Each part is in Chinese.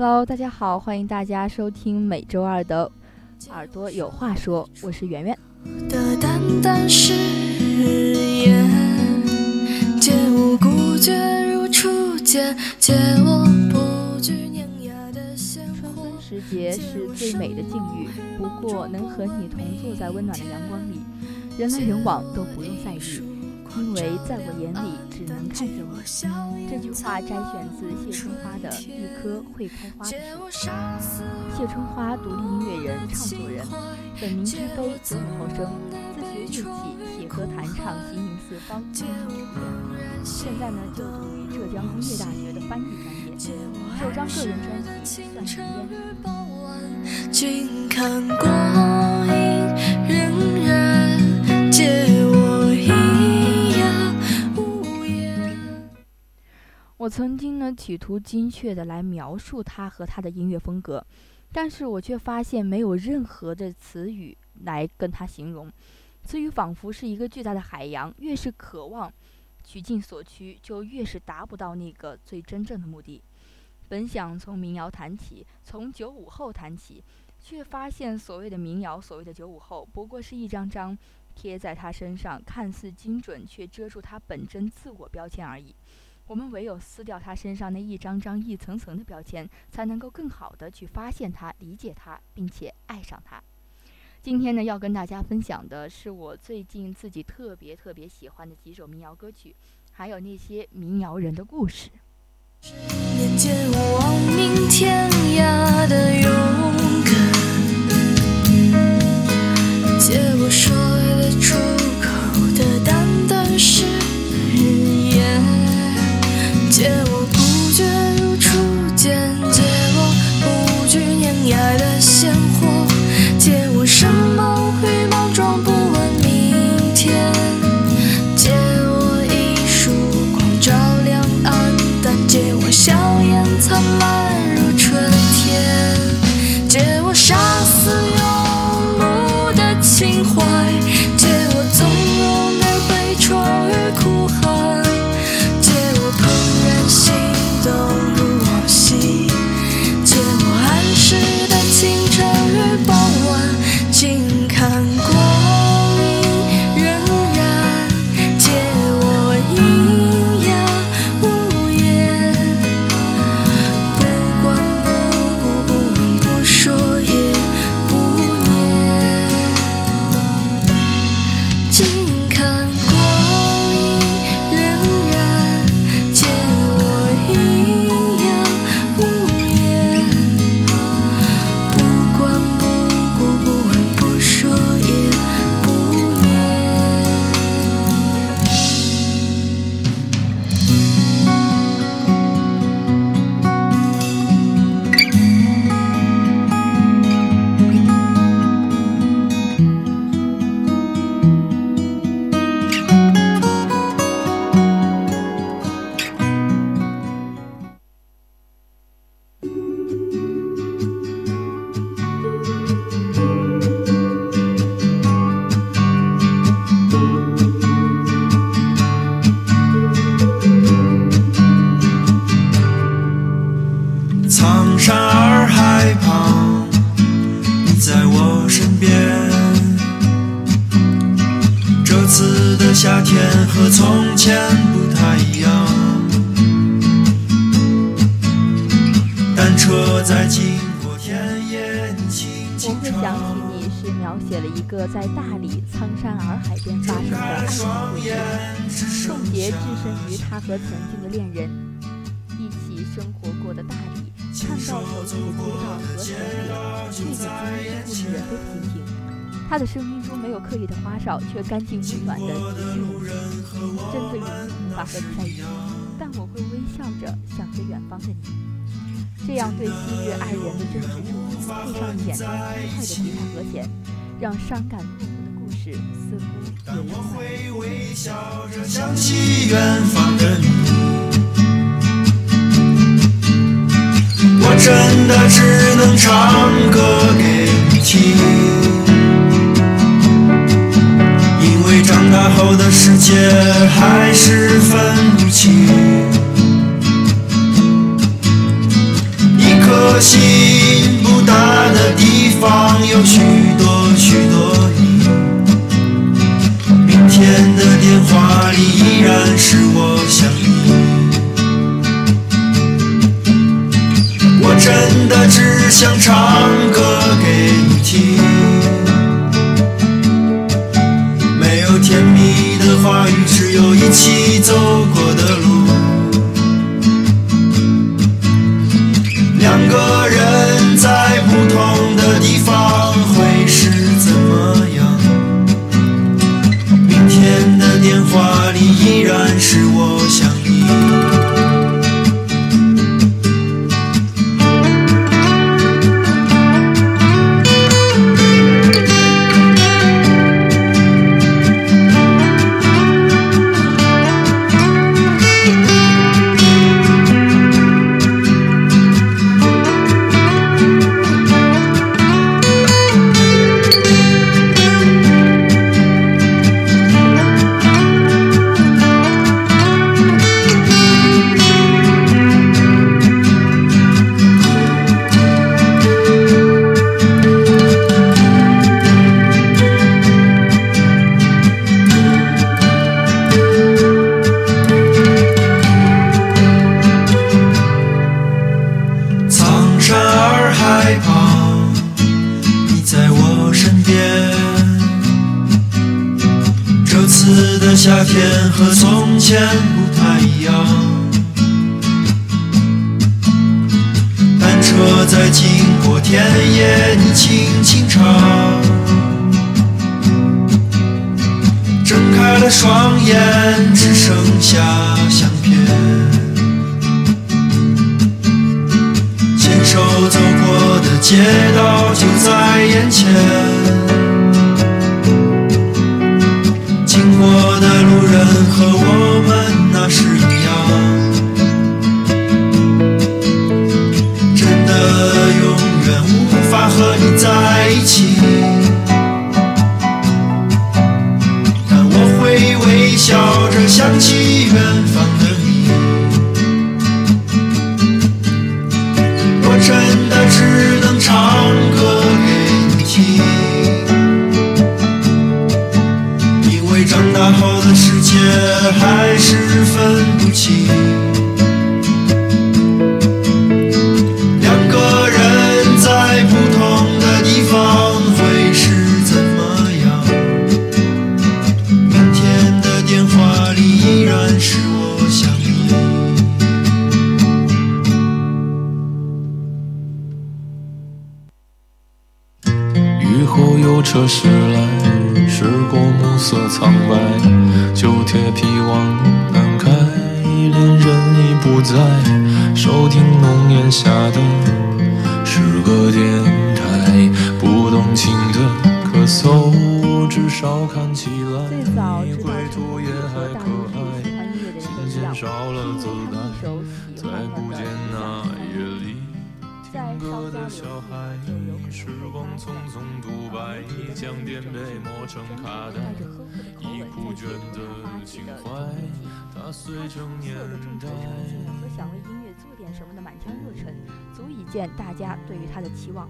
Hello，大家好，欢迎大家收听每周二的《耳朵有话说》，我是圆圆。的淡淡誓言，借我孤绝如初见，借我不惧碾压的鲜春活。分时节是最美的境遇，不过能和你同坐在温暖的阳光里，人来人往都不用在意，因为在我眼里只能看着你。这句话摘选自谢春花的《一棵会开花的树》。谢春花，独立音乐人、唱作人，本名之飞，九五后生，自学乐器，写歌弹唱，形影四方。现在呢，就读于浙江工业大学的翻译专业。首张个人专辑《算是烟》。我曾经呢企图精确的来描述他和他的音乐风格，但是我却发现没有任何的词语来跟他形容。词语仿佛是一个巨大的海洋，越是渴望取尽所趋，就越是达不到那个最真正的目的。本想从民谣谈起，从九五后谈起，却发现所谓的民谣，所谓的九五后，不过是一张张贴在他身上，看似精准，却遮住他本真自我标签而已。我们唯有撕掉他身上那一张张、一层层的标签，才能够更好的去发现他、理解他，并且爱上他。今天呢，要跟大家分享的是我最近自己特别特别喜欢的几首民谣歌曲，还有那些民谣人的故事。念借我亡命天涯的借轻会想起唱。你是描写了一个在大理苍山洱海边发生的爱情故事。宋杰置身于他和曾经的恋人一起生活过的大理，看到手机的街道和田野，却已经几乎人都平平。他的声音中没有刻意的花哨，却干净温暖的直击人心。真的容易无法和你在一起，但我会微笑着想着远方的你。这样对昔日爱人的真挚祝福，配上简单轻快的吉他和弦，让伤感落幕的故事似乎有人会微笑着想起远方的你，我真的只能唱歌给你听，因为长大后的世界还是分不清。颗心不大的地方有许多许多你。明天的电话里依然是我想你，我真的只想唱歌给你听，没有甜蜜的话语，只有一起走在经过田野，你轻轻唱。睁开了双眼，只剩下相片。牵手走过的街道就在眼前，经过的路人和我们不动情的咳嗽，至少看起来最早知道归陈途也和大可陆喜爱。欢音乐的人都知道，渐渐少了是子因为他们一，首喜欢不见的那夜里，在听歌的稍加小留孩意就有可能，时会光匆发现匆独白，将颠沛磨成卡带带，着呵护的口已吻枯倦在解读他发的情怀冲击。它随他成年了众代志。成城和想为音乐做点什么的满腔热忱，足以见大家对于他的期望。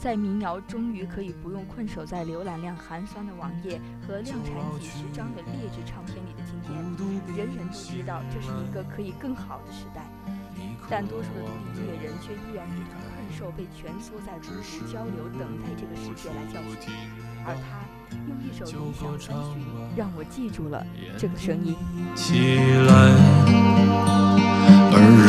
在民谣终于可以不用困守在浏览量寒酸的网页和量产几十张的劣质唱片里的今天，人人都知道这是一个可以更好的时代。但多数的独立音乐人却依然非常困兽被蜷缩在孤独交流、等待这个世界来教训。而他用一首《理想三旬》让我记住了这个声音。起来，而热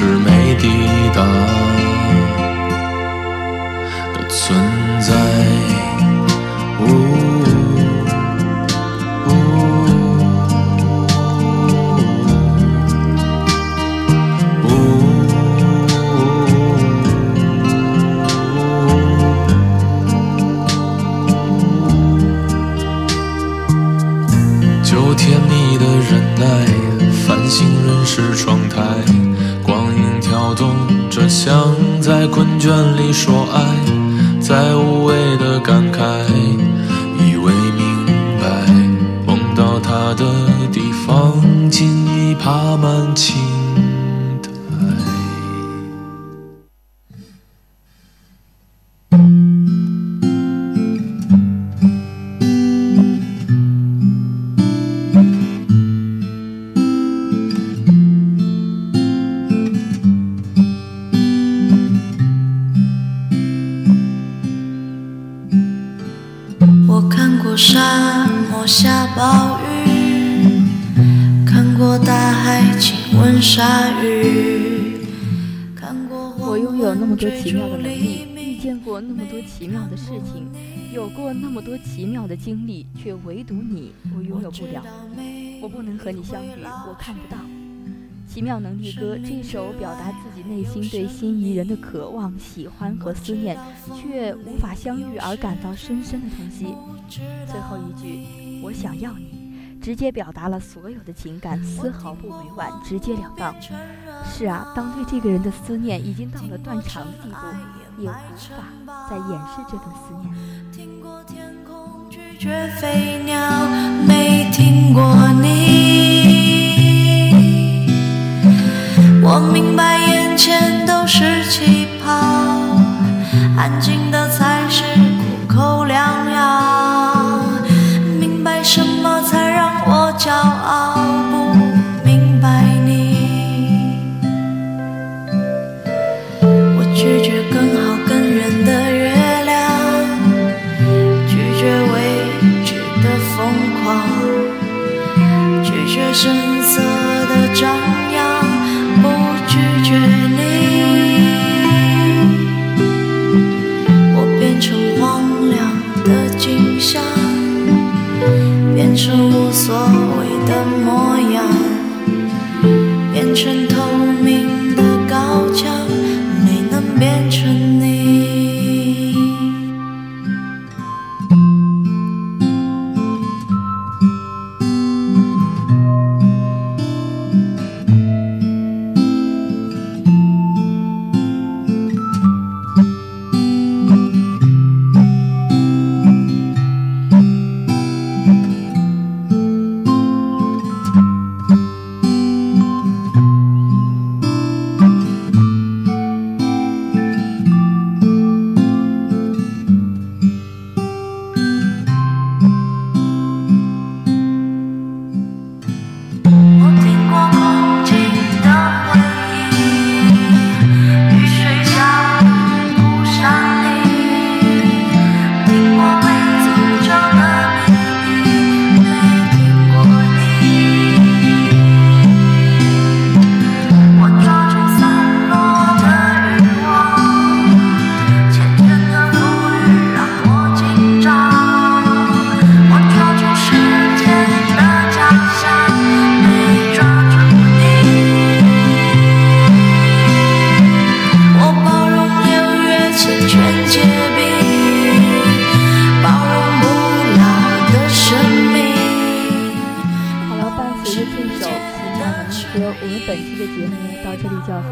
是没抵达困倦里说爱，在无谓的感慨，以为明白，梦到他的地方，尽已爬满青我拥有那么多奇妙的能力，遇见过那么多奇妙的事情，有过那么多奇妙的经历，却唯独你，我拥有不了。我不能和你相遇，我看不到。《奇妙能力歌》这首表达自己内心对心仪人的渴望、喜欢和思念，却无法相遇而感到深深的痛惜。最后一句“我想要你”，直接表达了所有的情感，丝毫不委婉，直截了当。是啊，当对这个人的思念已经到了断肠的地步，也无法再掩饰这份思念。听过天空拒绝飞鸟，没听过你。我明白眼前都是气泡，安静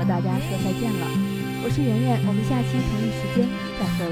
大家说再见了，我是圆圆，我们下期同一时间再会。